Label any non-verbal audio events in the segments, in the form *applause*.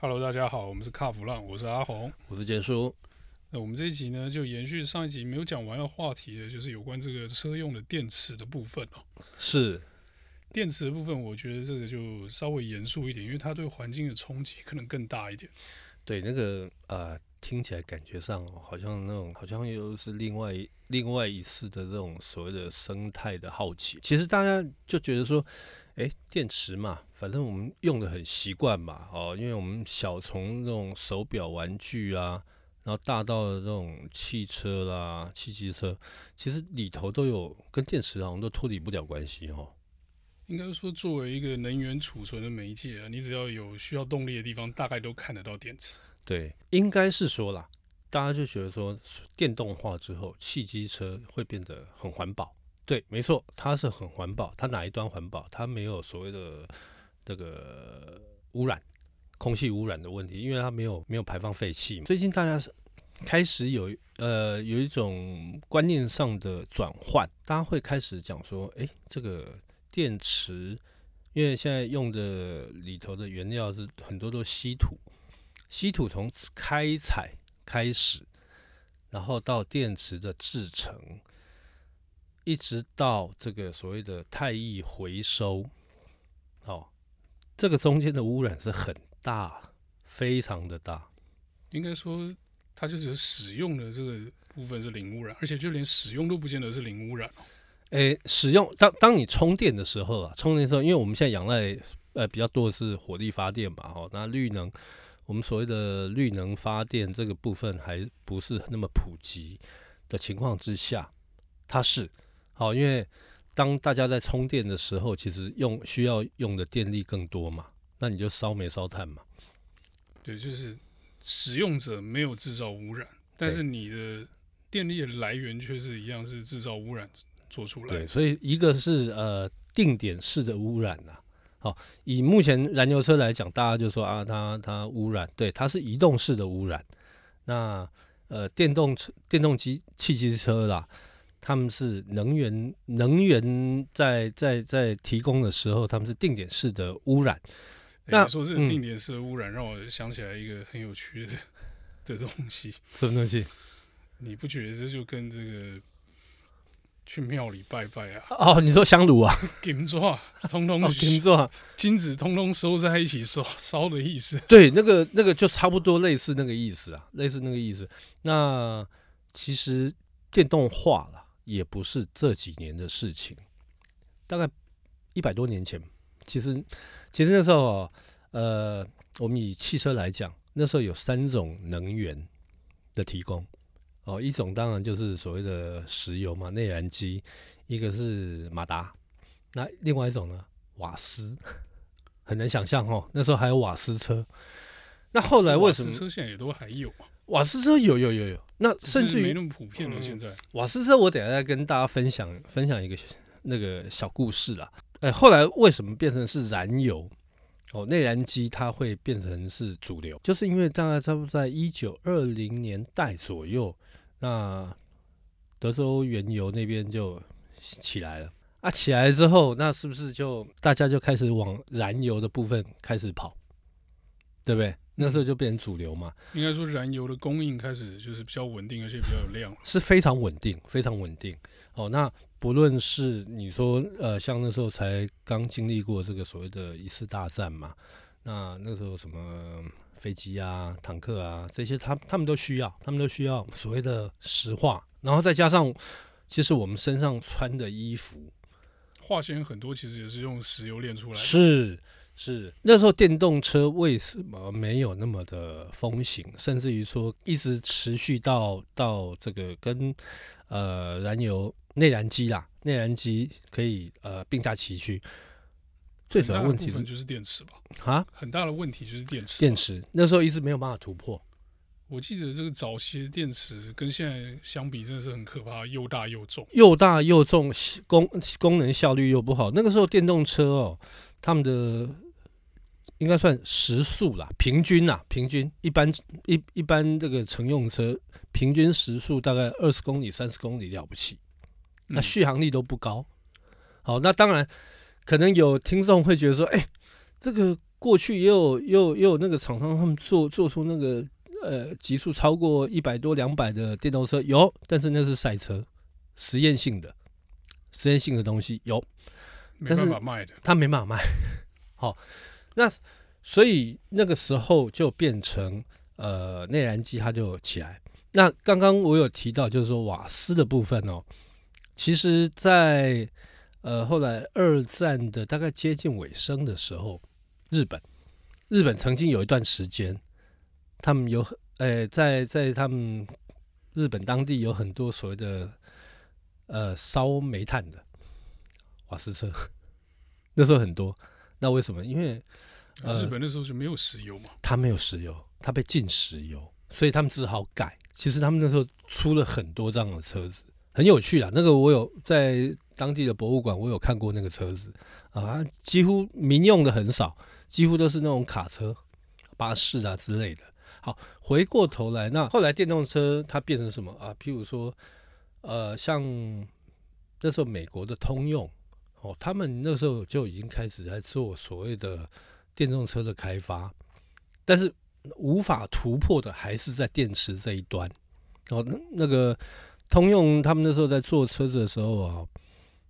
Hello，大家好，我们是卡弗浪，我是阿红，我是简叔。那我们这一集呢，就延续上一集没有讲完的话题的，就是有关这个车用的电池的部分哦。是电池的部分，我觉得这个就稍微严肃一点，因为它对环境的冲击可能更大一点。对，那个呃，听起来感觉上好像那种，好像又是另外另外一次的这种所谓的生态的浩劫。其实大家就觉得说，哎，电池嘛，反正我们用的很习惯嘛，哦，因为我们小从那种手表玩具啊，然后大到这种汽车啦、汽机车，其实里头都有跟电池好像都脱离不了关系哦。应该说，作为一个能源储存的媒介啊，你只要有需要动力的地方，大概都看得到电池。对，应该是说啦，大家就觉得说，电动化之后，汽机车会变得很环保。对，没错，它是很环保。它哪一端环保？它没有所谓的这个污染、空气污染的问题，因为它没有没有排放废气。最近大家是开始有呃有一种观念上的转换，大家会开始讲说，哎，这个。电池，因为现在用的里头的原料是很多都稀土，稀土从开采开始，然后到电池的制成，一直到这个所谓的太易回收，哦，这个中间的污染是很大，非常的大。应该说，它就是使用的这个部分是零污染，而且就连使用都不见得是零污染。诶，使用当当你充电的时候啊，充电的时候，因为我们现在仰赖呃比较多的是火力发电嘛，哈，那绿能，我们所谓的绿能发电这个部分还不是那么普及的情况之下，它是好，因为当大家在充电的时候，其实用需要用的电力更多嘛，那你就烧煤烧炭嘛，对，就是使用者没有制造污染，但是你的电力的来源却是一样是制造污染。做出来，对，所以一个是呃定点式的污染呐、啊，好，以目前燃油车来讲，大家就说啊，它它污染，对，它是移动式的污染。那呃电动车、电动机、汽机车啦，他们是能源能源在在在提供的时候，他们是定点式的污染。欸、那说这个定点式的污染，让我想起来一个很有趣的 *laughs* 的东西，什么东西？你不觉得这就跟这个？去庙里拜拜啊！哦，你说香炉啊？金纸 *laughs* 通通金纸，金子通通收在一起烧烧的意思。对，那个那个就差不多类似那个意思啊，类似那个意思。那其实电动化了，也不是这几年的事情，大概一百多年前。其实，其实那时候，呃，我们以汽车来讲，那时候有三种能源的提供。哦，一种当然就是所谓的石油嘛，内燃机；一个是马达，那另外一种呢，瓦斯，很难想象哦，那时候还有瓦斯车。那后来为什么？瓦斯车现在也都还有啊？瓦斯车有有有有，那甚至于没那么普遍了。现在、嗯、瓦斯车，我等下再跟大家分享分享一个那个小故事啦。哎，后来为什么变成是燃油？哦，内燃机它会变成是主流，就是因为大概差不多在一九二零年代左右。那德州原油那边就起来了啊，起来之后，那是不是就大家就开始往燃油的部分开始跑，对不对？那时候就变成主流嘛。应该说，燃油的供应开始就是比较稳定，而且比较有量，是非常稳定，非常稳定。哦，那不论是你说呃，像那时候才刚经历过这个所谓的一次大战嘛，那那时候什么？飞机啊，坦克啊，这些他他们都需要，他们都需要所谓的石化，然后再加上，其实我们身上穿的衣服，化纤很多，其实也是用石油炼出来的。是是，那时候电动车为什么没有那么的风行，甚至于说一直持续到到这个跟呃燃油内燃机啦，内燃机可以呃并驾齐驱。最主要问题是就是电池吧？啊，很大的问题就是电池。电池那时候一直没有办法突破。我记得这个早期的电池跟现在相比，真的是很可怕，又大又重，又大又重，功功能效率又不好。那个时候电动车哦，他们的应该算时速啦，平均啦，平均一般一一般这个乘用车平均时速大概二十公里、三十公里了不起，那续航力都不高。好，那当然。可能有听众会觉得说：“哎，这个过去也有也有也有那个厂商他们做做出那个呃极速超过一百多两百的电动车有，但是那是赛车实验性的实验性的东西有，没办法卖的，他没办法卖。*laughs* 好，那所以那个时候就变成呃内燃机它就起来。那刚刚我有提到就是说瓦斯的部分哦，其实在呃后来二战的大概接近尾声的时候。日本，日本曾经有一段时间，他们有很，诶，在在他们日本当地有很多所谓的呃烧煤炭的瓦斯车，*laughs* 那时候很多。那为什么？因为呃，日本那时候就没有石油嘛，他没有石油，他被禁石油，所以他们只好改。其实他们那时候出了很多这样的车子，很有趣啊。那个我有在当地的博物馆，我有看过那个车子啊，几乎民用的很少。几乎都是那种卡车、巴士啊之类的。好，回过头来，那后来电动车它变成什么啊？譬如说，呃，像那时候美国的通用哦，他们那时候就已经开始在做所谓的电动车的开发，但是无法突破的还是在电池这一端。哦，那那个通用他们那时候在做车子的时候啊，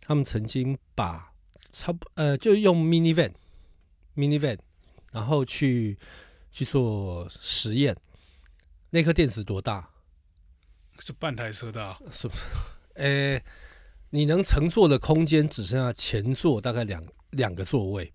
他们曾经把差不呃，就用 mini van。minivan，然后去去做实验，那颗电池多大？是半台车大，是不？诶，你能乘坐的空间只剩下前座大概两两个座位，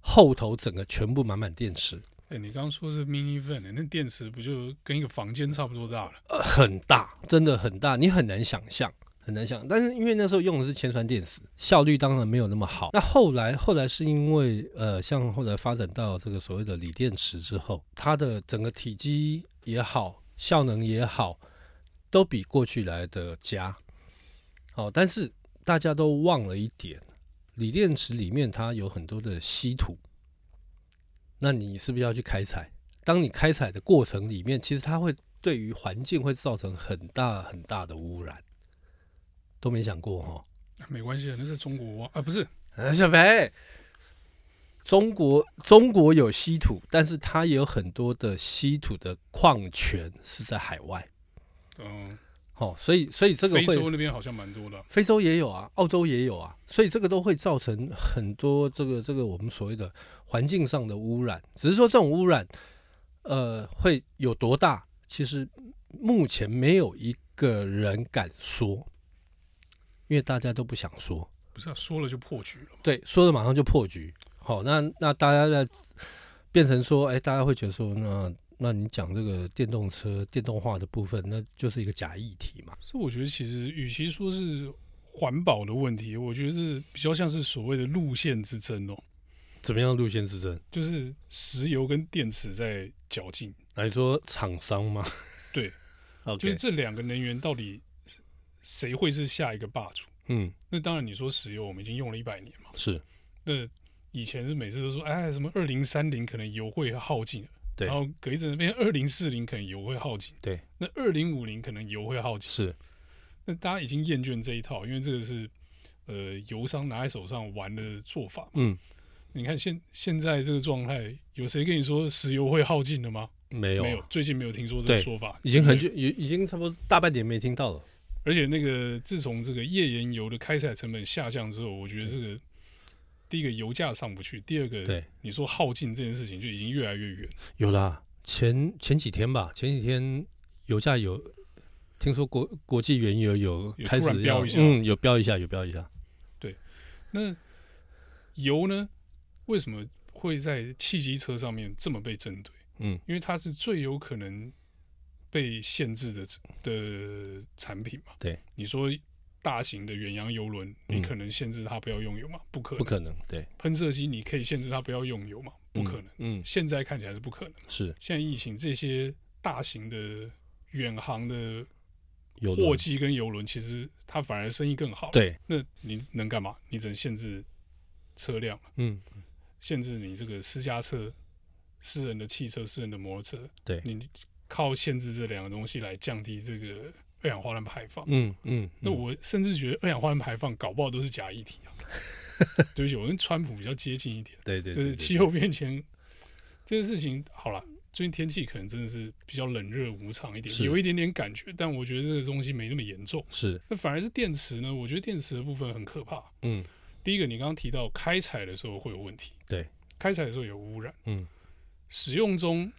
后头整个全部满满电池。你刚说是 minivan，那电池不就跟一个房间差不多大了？呃，很大，真的很大，你很难想象。很难想，但是因为那时候用的是铅酸电池，效率当然没有那么好。那后来，后来是因为呃，像后来发展到这个所谓的锂电池之后，它的整个体积也好，效能也好，都比过去来的佳。好，但是大家都忘了一点，锂电池里面它有很多的稀土，那你是不是要去开采？当你开采的过程里面，其实它会对于环境会造成很大很大的污染。都没想过哈，没关系，那是中国啊，不是小白。中国中国有稀土，但是它也有很多的稀土的矿泉是在海外。嗯，好，所以所以这个非洲那边好像蛮多的，非洲也有啊，澳洲也有啊，所以这个都会造成很多这个这个我们所谓的环境上的污染。只是说这种污染，呃，会有多大？其实目前没有一个人敢说。因为大家都不想说，不是、啊、说了就破局了。对，说了马上就破局。好，那那大家在变成说，哎，大家会觉得说，那那你讲这个电动车电动化的部分，那就是一个假议题嘛。所以我觉得，其实与其说是环保的问题，我觉得是比较像是所谓的路线之争哦。怎么样路线之争？就是石油跟电池在较劲。来说厂商吗？对 *laughs* 就是这两个能源到底。谁会是下一个霸主？嗯，那当然，你说石油，我们已经用了一百年嘛。是。那以前是每次都说，哎，什么二零三零可能油会耗尽，对。然后隔一阵变二零四零可能油会耗尽，对。那二零五零可能油会耗尽，是。那大家已经厌倦这一套，因为这个是呃油商拿在手上玩的做法。嗯。你看现现在这个状态，有谁跟你说石油会耗尽的吗？没有，没有，最近没有听说这个说法，已经很久，已已经差不多大半年没听到了。而且那个自从这个页岩油的开采成本下降之后，我觉得这个第一个油价上不去，第二个对你说耗尽这件事情就已经越来越远。有啦，前前几天吧，前几天油价有听说国国际原油有开始飙一下，嗯，有飙一下，有飙一下。对，那油呢？为什么会在汽机车上面这么被针对？嗯，因为它是最有可能。被限制的的产品嘛？对，你说大型的远洋游轮，你可能限制它不要用油吗？不可能，不可能。对，喷射机你可以限制它不要用油吗？不可能。嗯，现在看起来是不可能。是，现在疫情这些大型的远航的货机跟游轮，其实它反而生意更好。对，那你能干嘛？你只能限制车辆。嗯，限制你这个私家车、私人的汽车、私人的摩托车。对，你。靠限制这两个东西来降低这个二氧化碳排放。嗯嗯，那我甚至觉得二氧化碳排放搞不好都是假议题啊。*laughs* 对不起，我跟川普比较接近一点。对对，就是气候变迁这件事情，好了，最近天气可能真的是比较冷热无常一点，有一点点感觉，但我觉得这个东西没那么严重。是，那反而是电池呢？我觉得电池的部分很可怕。嗯，第一个，你刚刚提到开采的时候会有问题。对，开采的时候有污染。嗯，使用中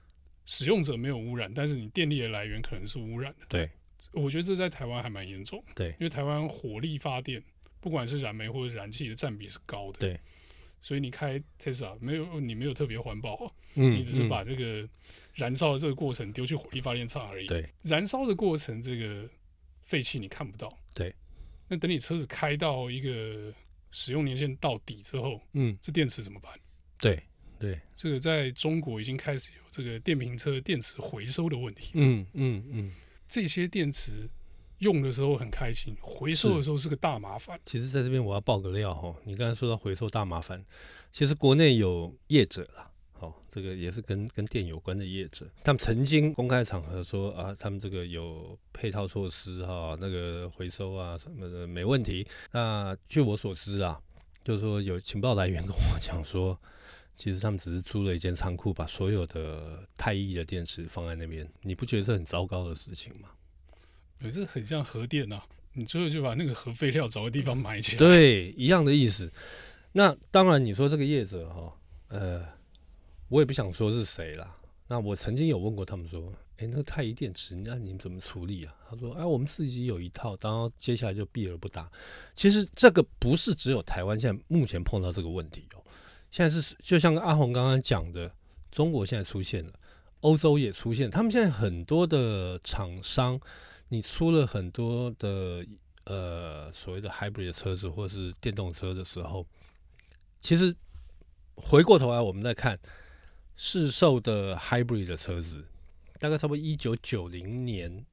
使用者没有污染，但是你电力的来源可能是污染的。对，我觉得这在台湾还蛮严重。对，因为台湾火力发电。不管是燃煤或者燃气的占比是高的，对，所以你开 Tesla 没有你没有特别环保，嗯，你只是把这个燃烧的这个过程丢去火力发电厂而已，对，燃烧的过程这个废气你看不到，对，那等你车子开到一个使用年限到底之后，嗯，这电池怎么办？对，对，这个在中国已经开始有这个电瓶车电池回收的问题，嗯嗯嗯，这些电池。用的时候很开心，回收的时候是个大麻烦。其实，在这边我要爆个料哈，你刚才说到回收大麻烦，其实国内有业者啦，好，这个也是跟跟电有关的业者，他们曾经公开场合说啊，他们这个有配套措施哈，那个回收啊什么的没问题。那据我所知啊，就是说有情报来源跟我讲说，其实他们只是租了一间仓库，把所有的太液的电池放在那边，你不觉得这很糟糕的事情吗？可是很像核电呐，你最后就把那个核废料找个地方埋起来。对，一样的意思。那当然，你说这个业者哈，呃，我也不想说是谁啦。那我曾经有问过他们说，哎、欸，那个太液电池，那你们怎么处理啊？他说，哎、啊，我们自己有一套，然后接下来就避而不答。其实这个不是只有台湾现在目前碰到这个问题哦，现在是就像阿红刚刚讲的，中国现在出现了，欧洲也出现，他们现在很多的厂商。你出了很多的呃所谓的 hybrid 的车子或是电动车的时候，其实回过头来我们再看市售的 hybrid 的车子，大概差不多一九九零年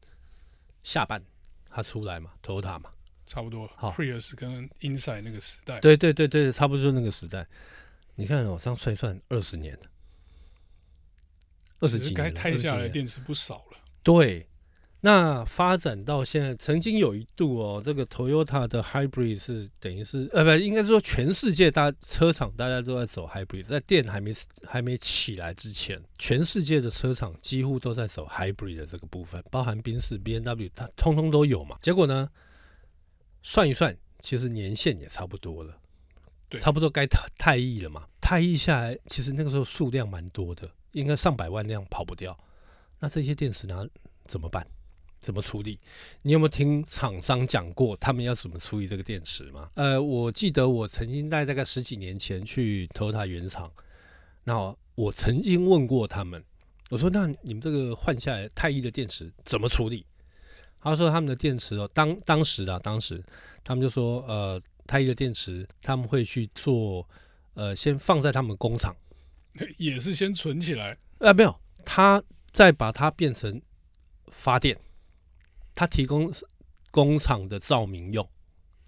下半它出来嘛，Toyota 嘛，差不多。好，Prius 跟 Insight 那个时代，对对对对，差不多就那个时代。你看哦，这样算一算二十年了，二十几年，该汰下来的电池不少了。对。那发展到现在，曾经有一度哦，这个 Toyota 的 Hybrid 是等于是呃，不，应该说全世界大车厂大家都在走 Hybrid，在电还没还没起来之前，全世界的车厂几乎都在走 Hybrid 的这个部分，包含宾士、B N W，它通通都有嘛。结果呢，算一算，其实年限也差不多了，对，差不多该太太役了嘛。太役下来，其实那个时候数量蛮多的，应该上百万辆跑不掉。那这些电池拿怎么办？怎么处理？你有没有听厂商讲过他们要怎么处理这个电池吗？呃，我记得我曾经在大概十几年前去 Toyota 原厂，那我曾经问过他们，我说：“那你们这个换下来太一的电池怎么处理？”他说：“他们的电池哦，当当时啊，当时他们就说，呃，太一的电池他们会去做，呃，先放在他们工厂，*laughs* 也是先存起来。啊，没有，他再把它变成发电。”他提供工厂的照明用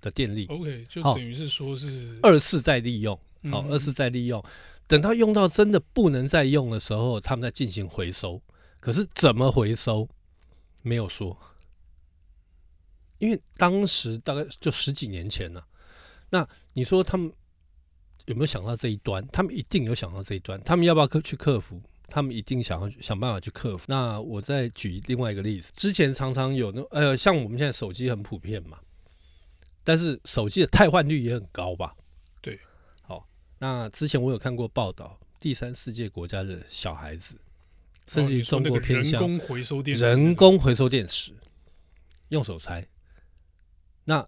的电力，OK，就等于是说是二次再利用，好，二次再利用。等到用到真的不能再用的时候，他们再进行回收。可是怎么回收没有说，因为当时大概就十几年前了。那你说他们有没有想到这一端？他们一定有想到这一端。他们要不要克去克服？他们一定想要想办法去克服。那我再举另外一个例子，之前常常有那呃，像我们现在手机很普遍嘛，但是手机的汰换率也很高吧？对，好，那之前我有看过报道，第三世界国家的小孩子，甚至于中国偏向人工回收电池，人工回收电池，用手拆。那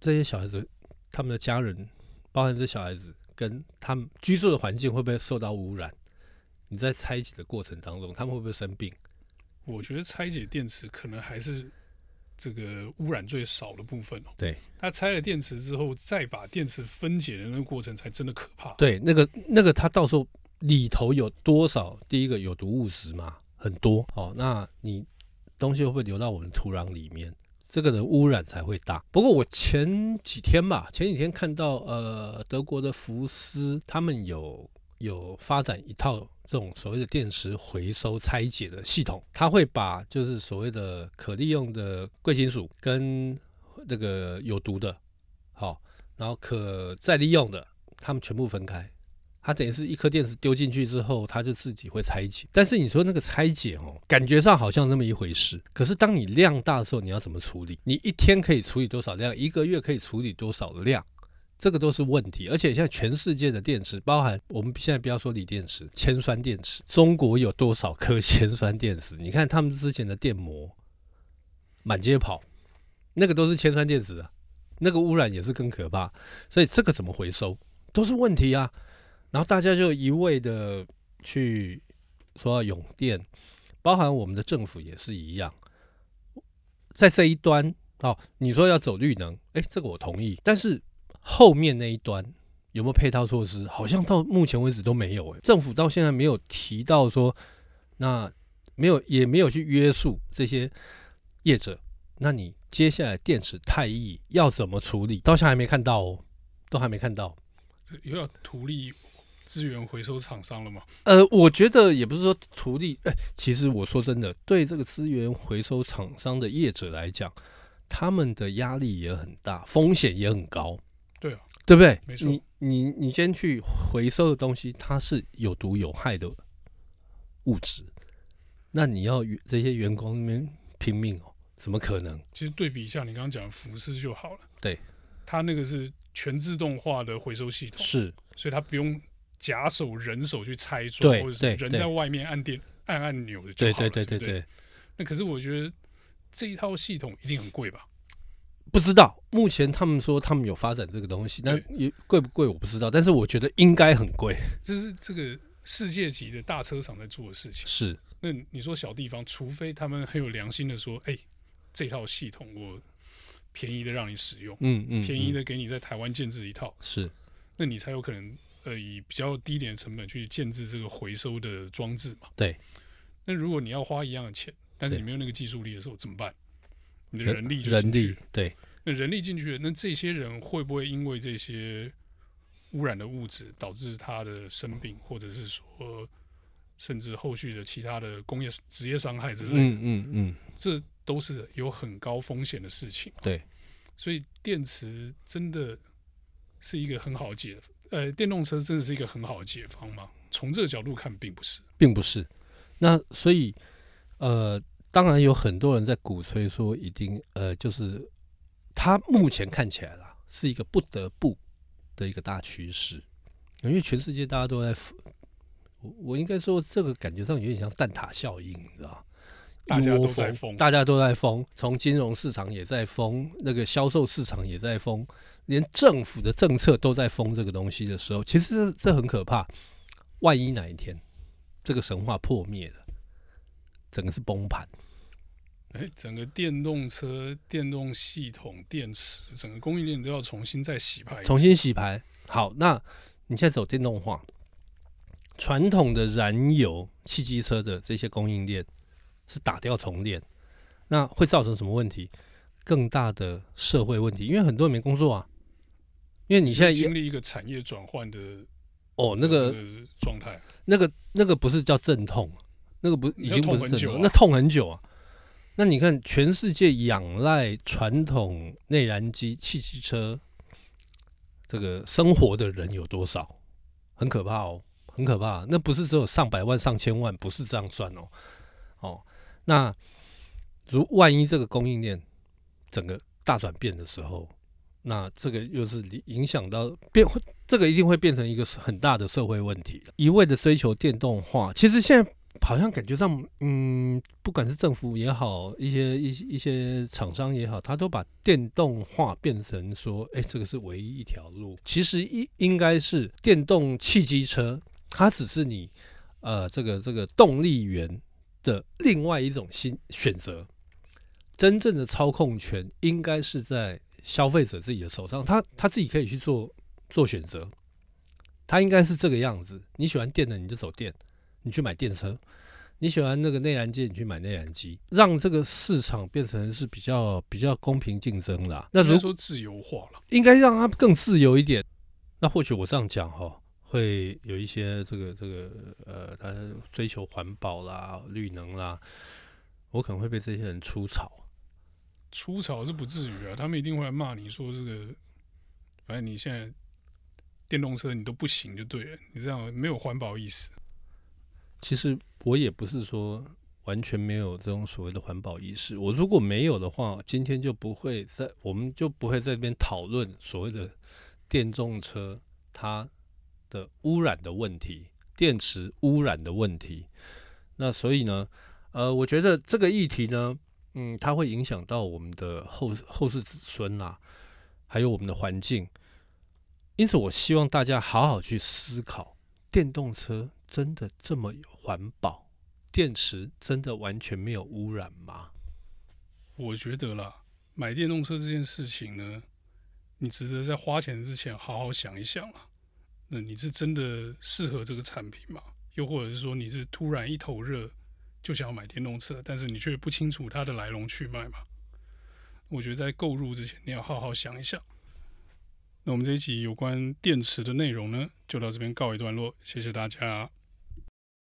这些小孩子，他们的家人，包含这小孩子跟他们居住的环境，会不会受到污染？你在拆解的过程当中，他们会不会生病？我觉得拆解电池可能还是这个污染最少的部分哦。对，他拆了电池之后，再把电池分解的那个过程才真的可怕。对，那个那个，他到时候里头有多少？第一个有毒物质嘛，很多哦。那你东西会不会流到我们土壤里面？这个的污染才会大。不过我前几天吧，前几天看到呃，德国的福斯他们有。有发展一套这种所谓的电池回收拆解的系统，它会把就是所谓的可利用的贵金属跟这个有毒的，好，然后可再利用的，他们全部分开。它等于是一颗电池丢进去之后，它就自己会拆解。但是你说那个拆解哦，感觉上好像那么一回事。可是当你量大的时候，你要怎么处理？你一天可以处理多少量？一个月可以处理多少量？这个都是问题。而且现在全世界的电池，包含我们现在不要说锂电池，铅酸电池，中国有多少颗铅酸电池？你看他们之前的电摩满街跑，那个都是铅酸电池啊，那个污染也是更可怕。所以这个怎么回收都是问题啊。然后大家就一味的去说要用电，包含我们的政府也是一样，在这一端哦，你说要走绿能，哎，这个我同意。但是后面那一端有没有配套措施？好像到目前为止都没有。哎，政府到现在没有提到说，那没有也没有去约束这些业者。那你接下来电池太易要怎么处理？到现在还没看到哦，都还没看到。又要图利。资源回收厂商了吗？呃，我觉得也不是说图利。哎，其实我说真的，对这个资源回收厂商的业者来讲，他们的压力也很大，风险也很高。对啊，对不对？没错。你你你先去回收的东西，它是有毒有害的物质，那你要这些员工那边拼命哦，怎么可能？其实对比一下，你刚刚讲的福斯就好了。对，它那个是全自动化的回收系统，是，所以它不用。假手人手去拆装，对或者是人在外面按电按按钮的就好了，对对对对对，那可是我觉得这一套系统一定很贵吧？不知道，目前他们说他们有发展这个东西，那也贵不贵我不知道，但是我觉得应该很贵。这是这个世界级的大车厂在做的事情。是。那你说小地方，除非他们很有良心的说，哎、欸，这套系统我便宜的让你使用，嗯嗯，便宜的给你在台湾建制一套，是，那你才有可能。呃，以比较低廉的成本去建置这个回收的装置嘛？对。那如果你要花一样的钱，但是你没有那个技术力的时候怎么办？你的人力就人力对。那人力进去了，那这些人会不会因为这些污染的物质导致他的生病，或者是说甚至后续的其他的工业职业伤害之类的？嗯嗯嗯，这都是有很高风险的事情。对。所以电池真的是一个很好解的。呃，电动车真的是一个很好的解方吗？从这个角度看，并不是，并不是。那所以，呃，当然有很多人在鼓吹说，一定呃，就是它目前看起来啦，是一个不得不的一个大趋势，因为全世界大家都在，我我应该说，这个感觉上有点像蛋挞效应，你知道？大家都在疯，大家都在疯，从金融市场也在疯，那个销售市场也在疯。连政府的政策都在封这个东西的时候，其实这这很可怕。万一哪一天这个神话破灭了，整个是崩盘。哎，整个电动车、电动系统、电池，整个供应链都要重新再洗牌。重新洗牌。好，那你现在走电动化，传统的燃油汽机车的这些供应链是打掉重练，那会造成什么问题？更大的社会问题，因为很多人没工作啊。因为你现在经历一个产业转换的哦，那个状态，那个那个不是叫阵痛，那个不已经不是阵痛，啊、那痛很久啊。那你看，全世界仰赖传统内燃机汽机车这个生活的人有多少？很可怕哦，很可怕。那不是只有上百万、上千万，不是这样算哦。哦，那如万一这个供应链整个大转变的时候，那这个又是影响到变，这个一定会变成一个很大的社会问题。一味的追求电动化，其实现在好像感觉上，嗯，不管是政府也好，一些一一些厂商也好，他都把电动化变成说，哎，这个是唯一一条路。其实应应该是电动汽机车，它只是你呃这个这个动力源的另外一种新选择。真正的操控权应该是在。消费者自己的手上，他他自己可以去做做选择，他应该是这个样子。你喜欢电的，你就走电，你去买电车；你喜欢那个内燃机，你去买内燃机，让这个市场变成是比较比较公平竞争啦。那如果说自由化了，应该让它更自由一点。那或许我这样讲哈，会有一些这个这个呃，他追求环保啦、绿能啦，我可能会被这些人出草。出草是不至于啊，他们一定会来骂你说这个，反正你现在电动车你都不行就对了，你这样没有环保意识。其实我也不是说完全没有这种所谓的环保意识，我如果没有的话，今天就不会在，我们就不会在这边讨论所谓的电动车它的污染的问题，电池污染的问题。那所以呢，呃，我觉得这个议题呢。嗯，它会影响到我们的后后世子孙呐、啊，还有我们的环境。因此，我希望大家好好去思考：电动车真的这么环保？电池真的完全没有污染吗？我觉得啦，买电动车这件事情呢，你值得在花钱之前好好想一想啊。那你是真的适合这个产品吗？又或者是说，你是突然一头热？就想要买电动车，但是你却不清楚它的来龙去脉嘛？我觉得在购入之前，你要好好想一想。那我们这一集有关电池的内容呢，就到这边告一段落，谢谢大家。